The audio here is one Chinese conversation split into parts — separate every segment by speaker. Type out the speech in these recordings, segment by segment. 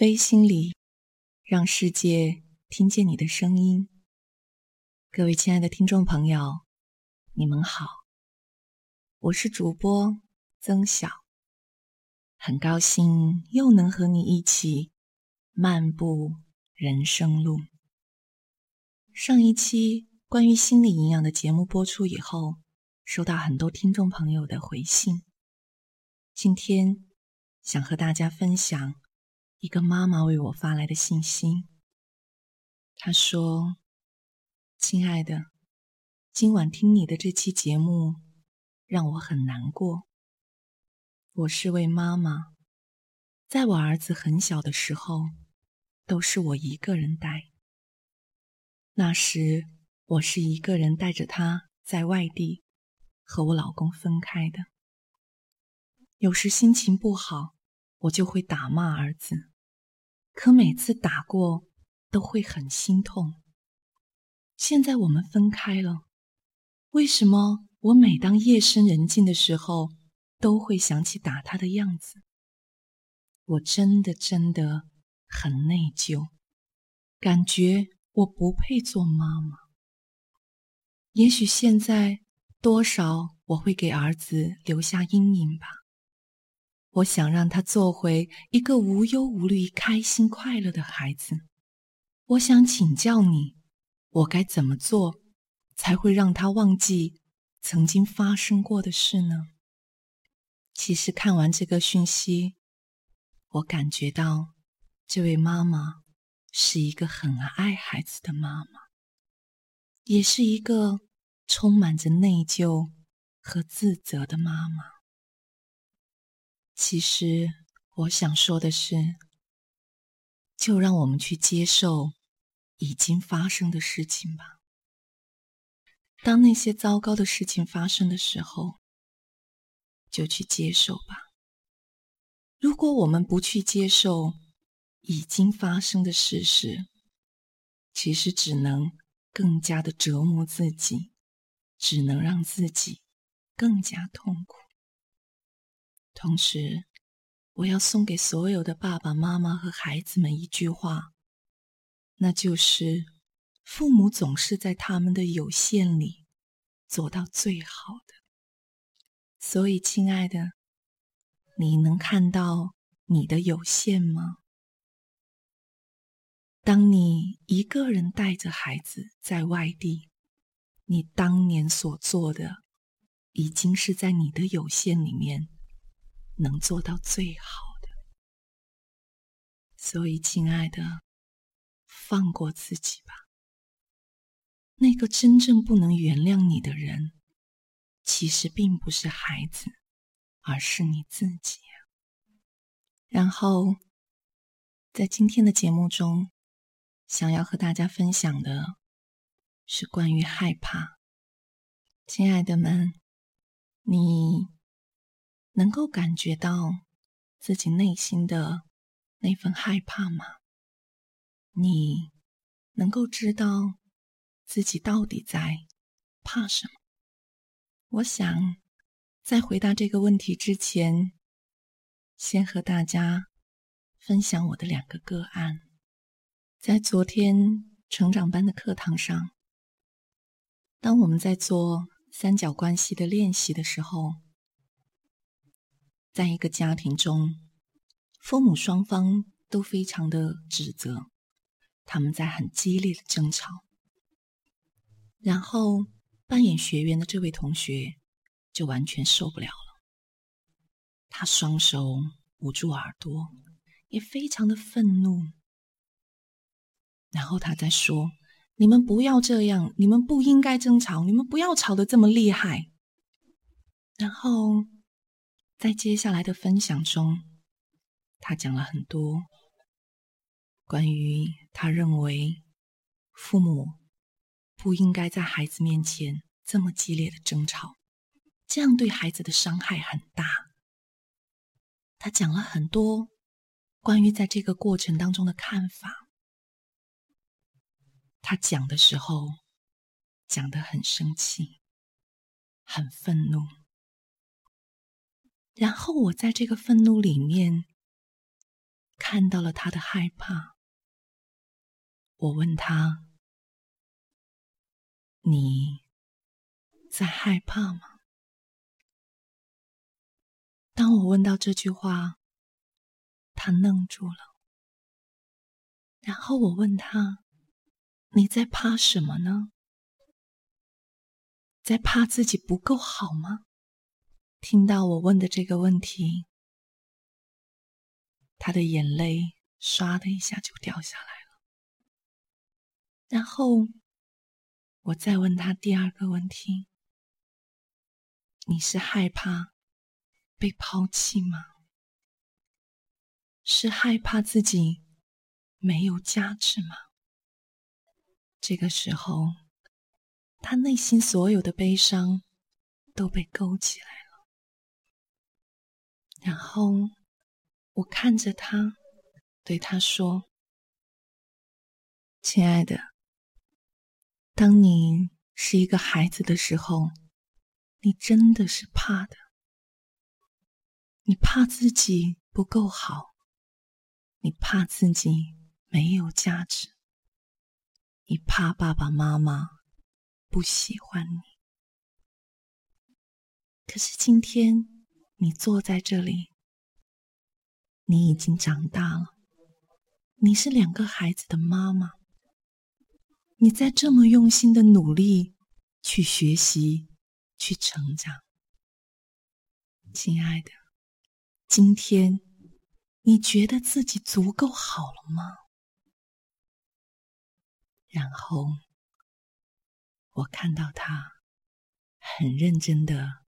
Speaker 1: 微心理，让世界听见你的声音。各位亲爱的听众朋友，你们好，我是主播曾晓，很高兴又能和你一起漫步人生路。上一期关于心理营养的节目播出以后，收到很多听众朋友的回信。今天想和大家分享。一个妈妈为我发来的信息，她说：“亲爱的，今晚听你的这期节目让我很难过。我是位妈妈，在我儿子很小的时候，都是我一个人带。那时我是一个人带着他在外地，和我老公分开的。有时心情不好。”我就会打骂儿子，可每次打过都会很心痛。现在我们分开了，为什么我每当夜深人静的时候都会想起打他的样子？我真的真的很内疚，感觉我不配做妈妈。也许现在多少我会给儿子留下阴影吧。我想让他做回一个无忧无虑、开心快乐的孩子。我想请教你，我该怎么做才会让他忘记曾经发生过的事呢？其实看完这个讯息，我感觉到这位妈妈是一个很爱孩子的妈妈，也是一个充满着内疚和自责的妈妈。其实我想说的是，就让我们去接受已经发生的事情吧。当那些糟糕的事情发生的时候，就去接受吧。如果我们不去接受已经发生的事实，其实只能更加的折磨自己，只能让自己更加痛苦。同时，我要送给所有的爸爸妈妈和孩子们一句话，那就是：父母总是在他们的有限里做到最好的。所以，亲爱的，你能看到你的有限吗？当你一个人带着孩子在外地，你当年所做的，已经是在你的有限里面。能做到最好的，所以，亲爱的，放过自己吧。那个真正不能原谅你的人，其实并不是孩子，而是你自己。然后，在今天的节目中，想要和大家分享的是关于害怕。亲爱的们，你。能够感觉到自己内心的那份害怕吗？你能够知道自己到底在怕什么？我想在回答这个问题之前，先和大家分享我的两个个案。在昨天成长班的课堂上，当我们在做三角关系的练习的时候。在一个家庭中，父母双方都非常的指责，他们在很激烈的争吵。然后扮演学员的这位同学就完全受不了了，他双手捂住耳朵，也非常的愤怒。然后他在说：“你们不要这样，你们不应该争吵，你们不要吵得这么厉害。”然后。在接下来的分享中，他讲了很多关于他认为父母不应该在孩子面前这么激烈的争吵，这样对孩子的伤害很大。他讲了很多关于在这个过程当中的看法。他讲的时候讲得很生气，很愤怒。然后我在这个愤怒里面看到了他的害怕。我问他：“你在害怕吗？”当我问到这句话，他愣住了。然后我问他：“你在怕什么呢？在怕自己不够好吗？”听到我问的这个问题，他的眼泪唰的一下就掉下来了。然后我再问他第二个问题：“你是害怕？”被抛弃吗？是害怕自己没有价值吗？这个时候，他内心所有的悲伤都被勾起来了。然后，我看着他，对他说：“亲爱的，当你是一个孩子的时候，你真的是怕的。”你怕自己不够好，你怕自己没有价值，你怕爸爸妈妈不喜欢你。可是今天你坐在这里，你已经长大了，你是两个孩子的妈妈，你在这么用心的努力去学习、去成长，亲爱的。今天，你觉得自己足够好了吗？然后，我看到他很认真的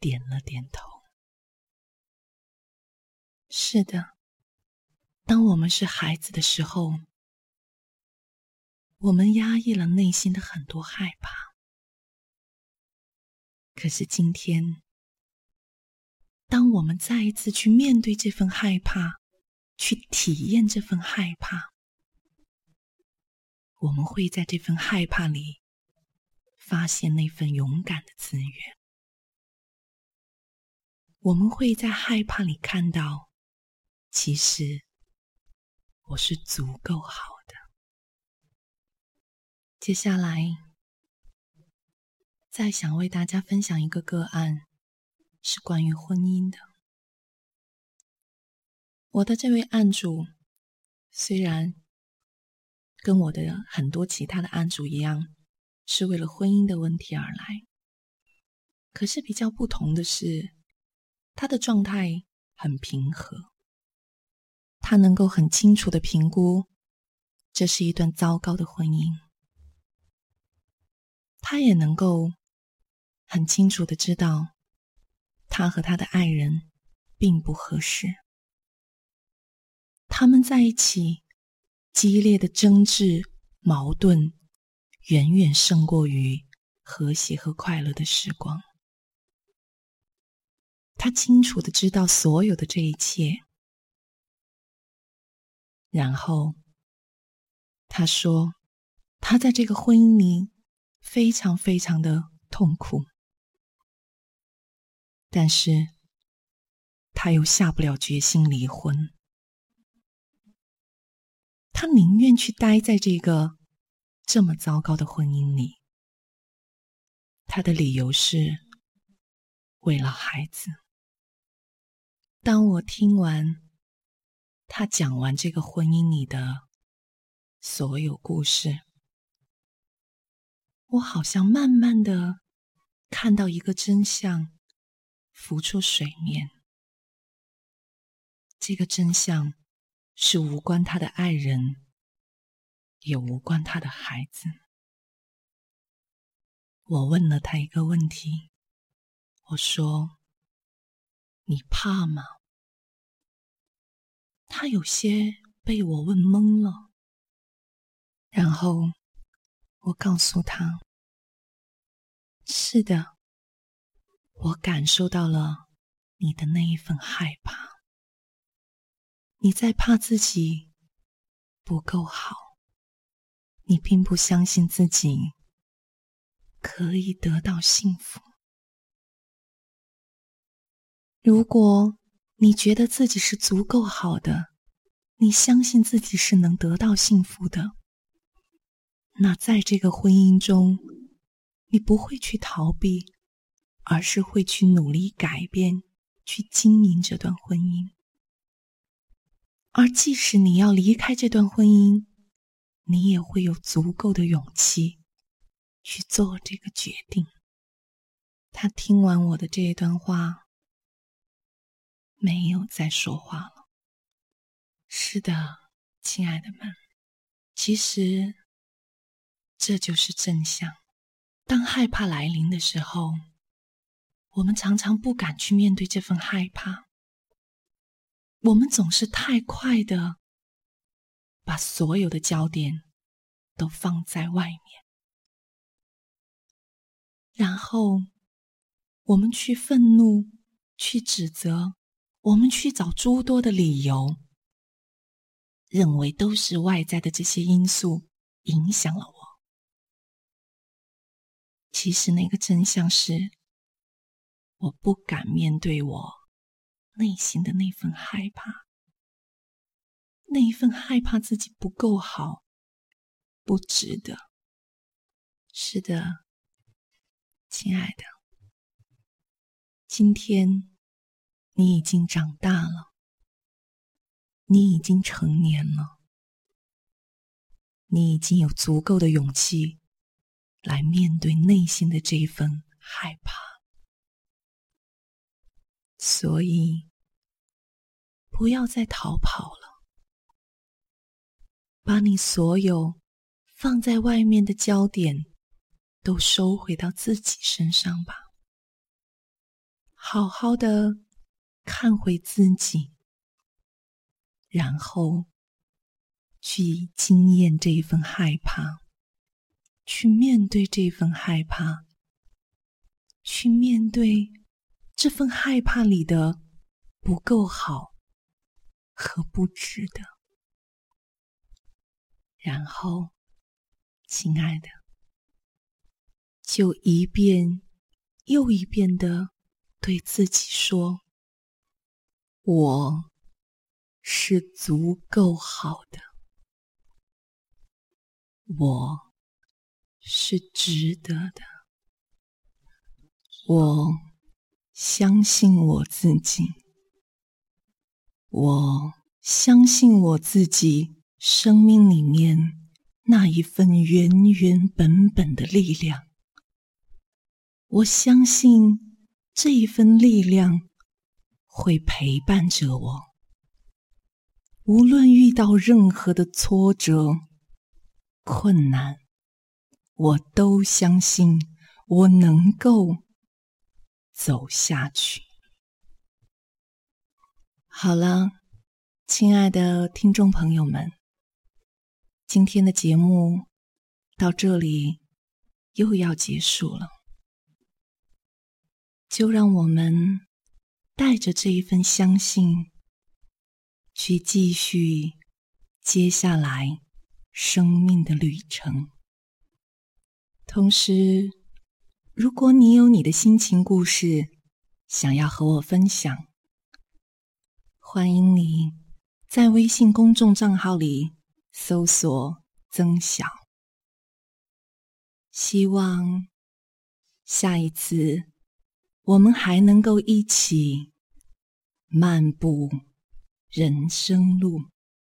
Speaker 1: 点了点头。是的，当我们是孩子的时候，我们压抑了内心的很多害怕。可是今天。当我们再一次去面对这份害怕，去体验这份害怕，我们会在这份害怕里发现那份勇敢的资源。我们会在害怕里看到，其实我是足够好的。接下来，再想为大家分享一个个案。是关于婚姻的。我的这位案主，虽然跟我的很多其他的案主一样，是为了婚姻的问题而来，可是比较不同的是，他的状态很平和，他能够很清楚的评估这是一段糟糕的婚姻，他也能够很清楚的知道。他和他的爱人并不合适，他们在一起激烈的争执、矛盾，远远胜过于和谐和快乐的时光。他清楚的知道所有的这一切，然后他说：“他在这个婚姻里非常非常的痛苦。”但是，他又下不了决心离婚。他宁愿去待在这个这么糟糕的婚姻里。他的理由是为了孩子。当我听完他讲完这个婚姻里的所有故事，我好像慢慢的看到一个真相。浮出水面，这个真相是无关他的爱人，也无关他的孩子。我问了他一个问题，我说：“你怕吗？”他有些被我问懵了，然后我告诉他：“是的。”我感受到了你的那一份害怕，你在怕自己不够好，你并不相信自己可以得到幸福。如果你觉得自己是足够好的，你相信自己是能得到幸福的，那在这个婚姻中，你不会去逃避，而是会去努力改变，去经营这段婚姻。而即使你要离开这段婚姻，你也会有足够的勇气去做这个决定。他听完我的这一段话，没有再说话了。是的，亲爱的们，其实这就是真相。当害怕来临的时候，我们常常不敢去面对这份害怕。我们总是太快的把所有的焦点都放在外面，然后我们去愤怒、去指责，我们去找诸多的理由，认为都是外在的这些因素影响了我。其实那个真相是，我不敢面对我。内心的那份害怕，那一份害怕自己不够好，不值得。是的，亲爱的，今天你已经长大了，你已经成年了，你已经有足够的勇气来面对内心的这一份害怕，所以。不要再逃跑了，把你所有放在外面的焦点都收回到自己身上吧。好好的看回自己，然后去经验这一份害怕，去面对这份害怕，去面对这份害怕里的不够好。和不值得。然后，亲爱的，就一遍又一遍的对自己说：“我是足够好的，我是值得的，我相信我自己。”我相信我自己生命里面那一份原原本本的力量。我相信这一份力量会陪伴着我，无论遇到任何的挫折、困难，我都相信我能够走下去。好了，亲爱的听众朋友们，今天的节目到这里又要结束了，就让我们带着这一份相信，去继续接下来生命的旅程。同时，如果你有你的心情故事想要和我分享，欢迎你在微信公众账号里搜索“曾晓”。希望下一次我们还能够一起漫步人生路。